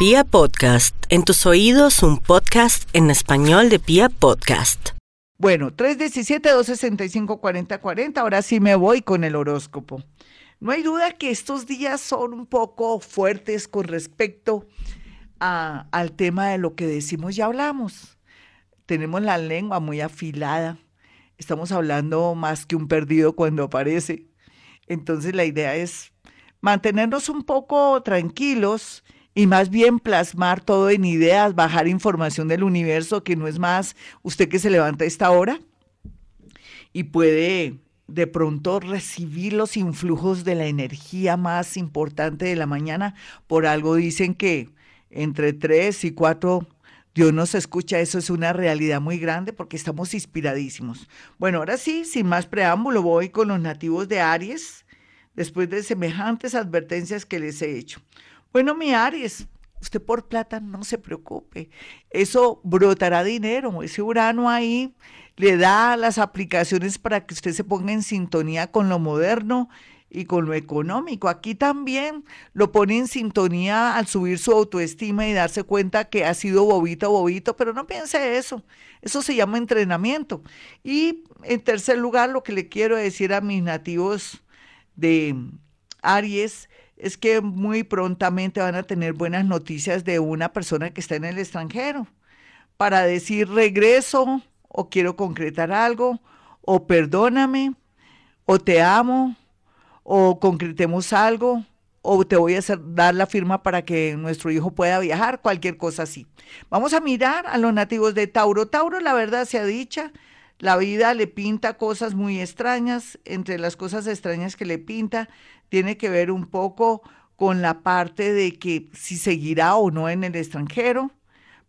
Pia Podcast, en tus oídos un podcast en español de Pia Podcast. Bueno, 317-265-4040, ahora sí me voy con el horóscopo. No hay duda que estos días son un poco fuertes con respecto a- al tema de lo que decimos y hablamos. Tenemos la lengua muy afilada, estamos hablando más que un perdido cuando aparece. Entonces la idea es mantenernos un poco tranquilos y más bien plasmar todo en ideas, bajar información del universo, que no es más usted que se levanta a esta hora y puede de pronto recibir los influjos de la energía más importante de la mañana. Por algo dicen que entre tres y cuatro Dios nos escucha, eso es una realidad muy grande porque estamos inspiradísimos. Bueno, ahora sí, sin más preámbulo, voy con los nativos de Aries, después de semejantes advertencias que les he hecho. Bueno, mi Aries, usted por plata no se preocupe, eso brotará dinero, ese Urano ahí le da las aplicaciones para que usted se ponga en sintonía con lo moderno y con lo económico. Aquí también lo pone en sintonía al subir su autoestima y darse cuenta que ha sido bobito, bobito, pero no piense eso. Eso se llama entrenamiento. Y en tercer lugar, lo que le quiero decir a mis nativos de Aries es que muy prontamente van a tener buenas noticias de una persona que está en el extranjero para decir regreso o quiero concretar algo o perdóname o te amo o concretemos algo o te voy a hacer, dar la firma para que nuestro hijo pueda viajar, cualquier cosa así. Vamos a mirar a los nativos de Tauro. Tauro, la verdad sea dicha, la vida le pinta cosas muy extrañas. Entre las cosas extrañas que le pinta, tiene que ver un poco con la parte de que si seguirá o no en el extranjero,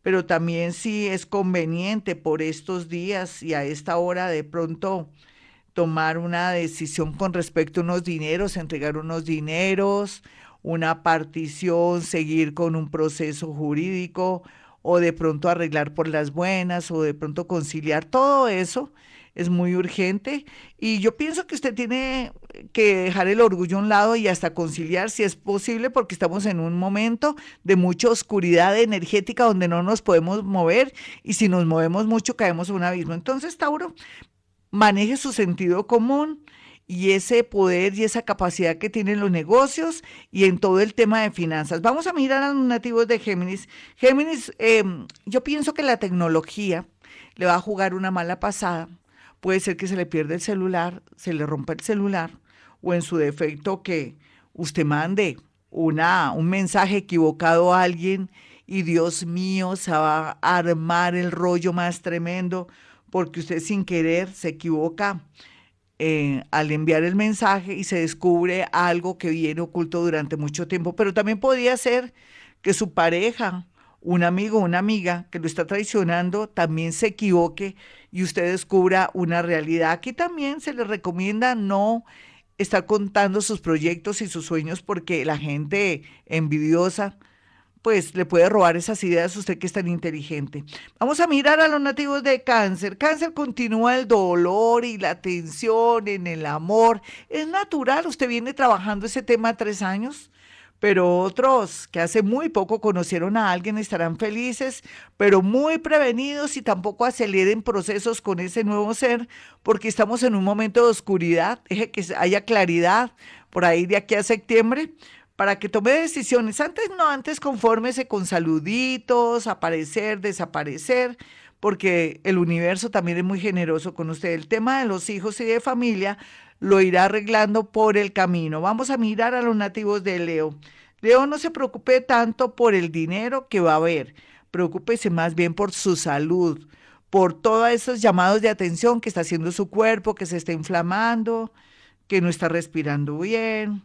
pero también si es conveniente por estos días y a esta hora de pronto tomar una decisión con respecto a unos dineros, entregar unos dineros, una partición, seguir con un proceso jurídico o de pronto arreglar por las buenas o de pronto conciliar, todo eso es muy urgente y yo pienso que usted tiene que dejar el orgullo a un lado y hasta conciliar si es posible porque estamos en un momento de mucha oscuridad energética donde no nos podemos mover y si nos movemos mucho caemos en un abismo. Entonces, Tauro, maneje su sentido común y ese poder y esa capacidad que tienen los negocios y en todo el tema de finanzas. Vamos a mirar a los nativos de Géminis. Géminis, eh, yo pienso que la tecnología le va a jugar una mala pasada. Puede ser que se le pierda el celular, se le rompa el celular o en su defecto que usted mande una, un mensaje equivocado a alguien y Dios mío, se va a armar el rollo más tremendo porque usted sin querer se equivoca eh, al enviar el mensaje y se descubre algo que viene oculto durante mucho tiempo. Pero también podría ser que su pareja, un amigo una amiga que lo está traicionando, también se equivoque y usted descubra una realidad. Aquí también se le recomienda no estar contando sus proyectos y sus sueños porque la gente envidiosa pues le puede robar esas ideas usted que es tan inteligente. Vamos a mirar a los nativos de cáncer. Cáncer continúa el dolor y la tensión en el amor. Es natural, usted viene trabajando ese tema tres años, pero otros que hace muy poco conocieron a alguien estarán felices, pero muy prevenidos y tampoco aceleren procesos con ese nuevo ser, porque estamos en un momento de oscuridad. Deje que haya claridad por ahí de aquí a septiembre para que tome decisiones. Antes no, antes confórmese con saluditos, aparecer, desaparecer, porque el universo también es muy generoso con usted. El tema de los hijos y de familia lo irá arreglando por el camino. Vamos a mirar a los nativos de Leo. Leo, no se preocupe tanto por el dinero que va a haber, preocúpese más bien por su salud, por todos esos llamados de atención que está haciendo su cuerpo, que se está inflamando, que no está respirando bien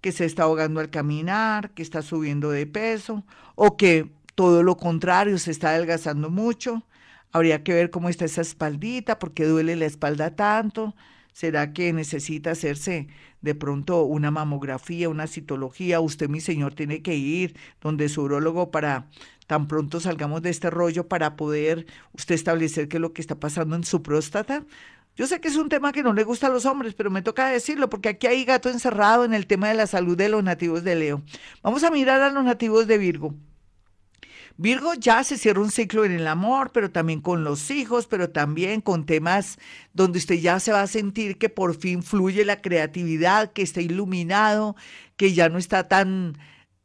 que se está ahogando al caminar, que está subiendo de peso o que todo lo contrario se está adelgazando mucho. Habría que ver cómo está esa espaldita, por qué duele la espalda tanto. ¿Será que necesita hacerse de pronto una mamografía, una citología? Usted, mi señor, tiene que ir donde su urólogo para tan pronto salgamos de este rollo para poder usted establecer qué es lo que está pasando en su próstata. Yo sé que es un tema que no le gusta a los hombres, pero me toca decirlo porque aquí hay gato encerrado en el tema de la salud de los nativos de Leo. Vamos a mirar a los nativos de Virgo. Virgo ya se cierra un ciclo en el amor, pero también con los hijos, pero también con temas donde usted ya se va a sentir que por fin fluye la creatividad, que está iluminado, que ya no está tan,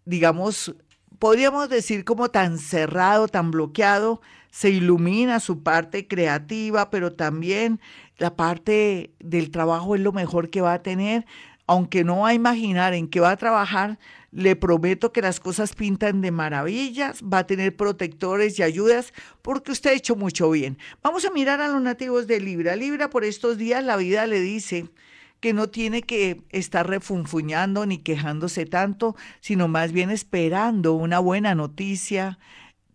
digamos, podríamos decir como tan cerrado, tan bloqueado, se ilumina su parte creativa, pero también la parte del trabajo es lo mejor que va a tener, aunque no va a imaginar en qué va a trabajar, le prometo que las cosas pintan de maravillas, va a tener protectores y ayudas porque usted ha hecho mucho bien. Vamos a mirar a los nativos de Libra. Libra por estos días la vida le dice que no tiene que estar refunfuñando ni quejándose tanto, sino más bien esperando una buena noticia,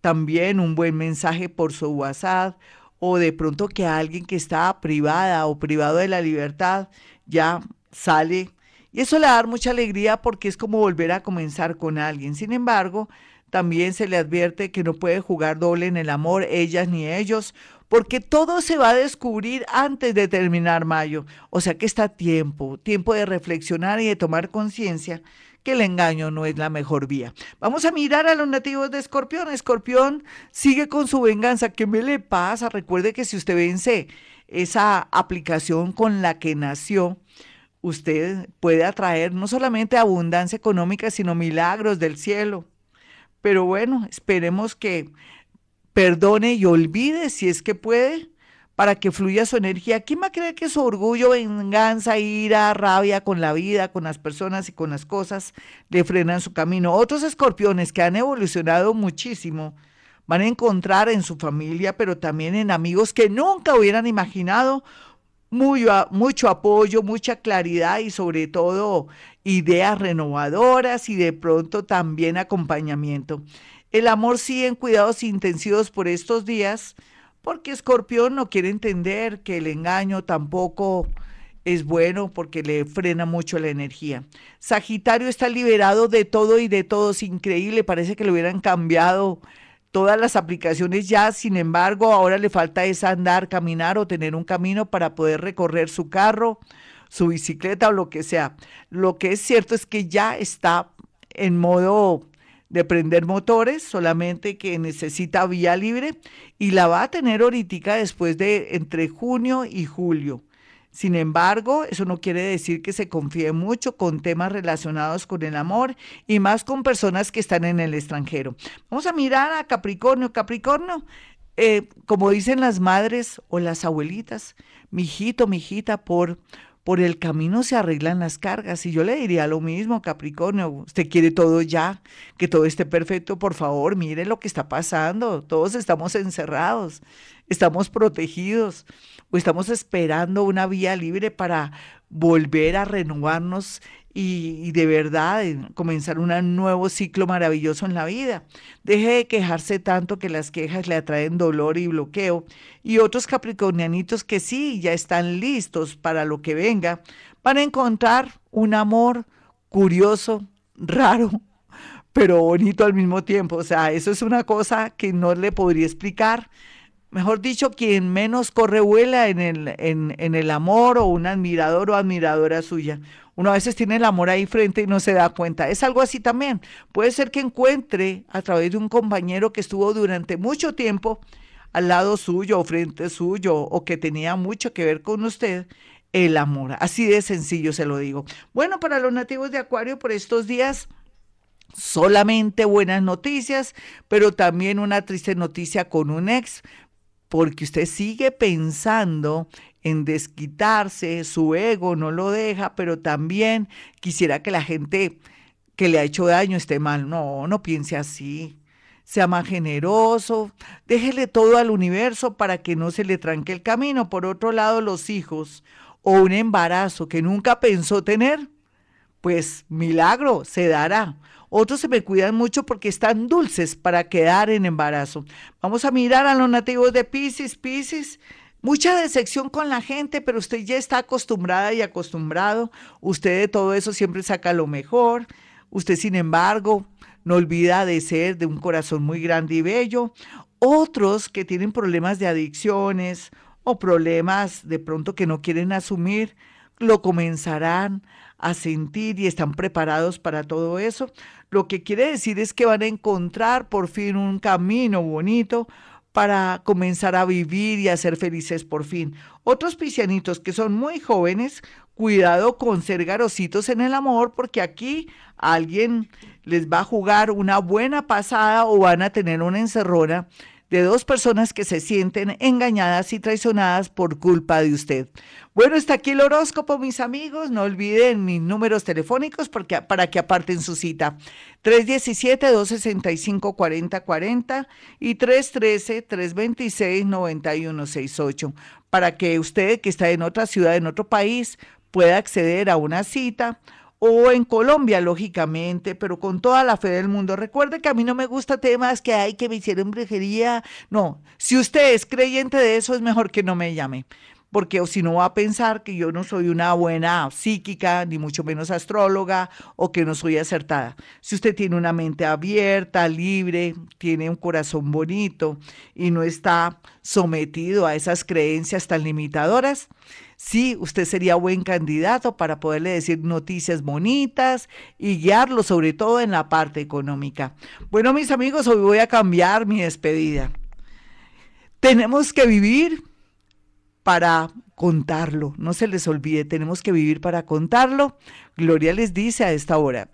también un buen mensaje por su WhatsApp o de pronto que alguien que está privada o privado de la libertad ya sale. Y eso le da mucha alegría porque es como volver a comenzar con alguien. Sin embargo, también se le advierte que no puede jugar doble en el amor, ellas ni ellos, porque todo se va a descubrir antes de terminar mayo. O sea que está tiempo, tiempo de reflexionar y de tomar conciencia que el engaño no es la mejor vía. Vamos a mirar a los nativos de Escorpión. Escorpión sigue con su venganza. ¿Qué me le pasa? Recuerde que si usted vence esa aplicación con la que nació, usted puede atraer no solamente abundancia económica, sino milagros del cielo. Pero bueno, esperemos que perdone y olvide si es que puede para que fluya su energía. ¿Quién va a creer que su orgullo, venganza, ira, rabia con la vida, con las personas y con las cosas le frenan su camino? Otros escorpiones que han evolucionado muchísimo van a encontrar en su familia, pero también en amigos que nunca hubieran imaginado muy, mucho apoyo, mucha claridad y sobre todo ideas renovadoras y de pronto también acompañamiento. El amor sigue en cuidados intensivos por estos días porque Escorpión no quiere entender que el engaño tampoco es bueno porque le frena mucho la energía. Sagitario está liberado de todo y de todos, increíble, parece que le hubieran cambiado todas las aplicaciones ya, sin embargo, ahora le falta es andar, caminar o tener un camino para poder recorrer su carro, su bicicleta o lo que sea. Lo que es cierto es que ya está en modo de prender motores, solamente que necesita vía libre y la va a tener ahorita después de entre junio y julio. Sin embargo, eso no quiere decir que se confíe mucho con temas relacionados con el amor y más con personas que están en el extranjero. Vamos a mirar a Capricornio. Capricornio, eh, como dicen las madres o las abuelitas, mijito, mijita, por por el camino se arreglan las cargas. Y yo le diría lo mismo, Capricornio, usted quiere todo ya, que todo esté perfecto, por favor, mire lo que está pasando. Todos estamos encerrados, estamos protegidos o estamos esperando una vía libre para volver a renovarnos y, de verdad comenzar un nuevo ciclo maravilloso en la vida. Deje de quejarse tanto que las quejas le atraen dolor y bloqueo. Y otros capricornianitos que sí, ya están listos para lo que venga, van a encontrar un amor curioso, raro, pero bonito al mismo tiempo. O sea, eso es una cosa que no le podría explicar mejor dicho, quien menos corre vuela en el, en, el amor o un admirador o admiradora suya. Uno a veces tiene el amor ahí frente y no se da cuenta. Es algo así también. Puede ser que encuentre a través de un compañero que estuvo durante mucho tiempo al lado suyo o frente suyo o que tenía mucho que ver con usted el amor. Así de sencillo se lo digo. Bueno, para los nativos de Acuario por estos días solamente buenas noticias, pero también una triste noticia con un ex porque usted sigue pensando en desquitarse, su ego no lo deja, pero también quisiera que la gente que le ha hecho daño esté mal. No, no piense así. Sea más generoso, déjele todo al universo para que no se le tranque el camino. Por otro lado, los hijos o un embarazo que nunca pensó tener, pues milagro se dará. Otros se me cuidan mucho porque están dulces para quedar en embarazo. Vamos a mirar a los nativos de Pisces. Pisces, mucha decepción con la gente, pero usted ya está acostumbrada y acostumbrado. Usted de todo eso siempre saca lo mejor. Usted, sin embargo, no olvida de ser de un corazón muy grande y bello. Otros que tienen problemas de adicciones o problemas de pronto que no quieren asumir, lo comenzarán a sentir y están preparados para todo eso. Lo que quiere decir es que van a encontrar por fin un camino bonito para comenzar a vivir y a ser felices por fin. Otros piscianitos que son muy jóvenes, cuidado con ser garositos en el amor, porque aquí alguien les va a jugar una buena pasada o van a tener una encerrona de dos personas que se sienten engañadas y traicionadas por culpa de usted. Bueno, está aquí el horóscopo, mis amigos. No olviden mis números telefónicos porque, para que aparten su cita. 317-265-4040 y 313-326-9168. Para que usted que está en otra ciudad, en otro país, pueda acceder a una cita o en Colombia, lógicamente, pero con toda la fe del mundo. Recuerde que a mí no me gusta temas que hay que me hicieron brujería. No, si usted es creyente de eso, es mejor que no me llame porque si no va a pensar que yo no soy una buena psíquica, ni mucho menos astróloga, o que no soy acertada. Si usted tiene una mente abierta, libre, tiene un corazón bonito y no está sometido a esas creencias tan limitadoras, sí, usted sería buen candidato para poderle decir noticias bonitas y guiarlo sobre todo en la parte económica. Bueno, mis amigos, hoy voy a cambiar mi despedida. Tenemos que vivir para contarlo. No se les olvide, tenemos que vivir para contarlo. Gloria les dice a esta hora.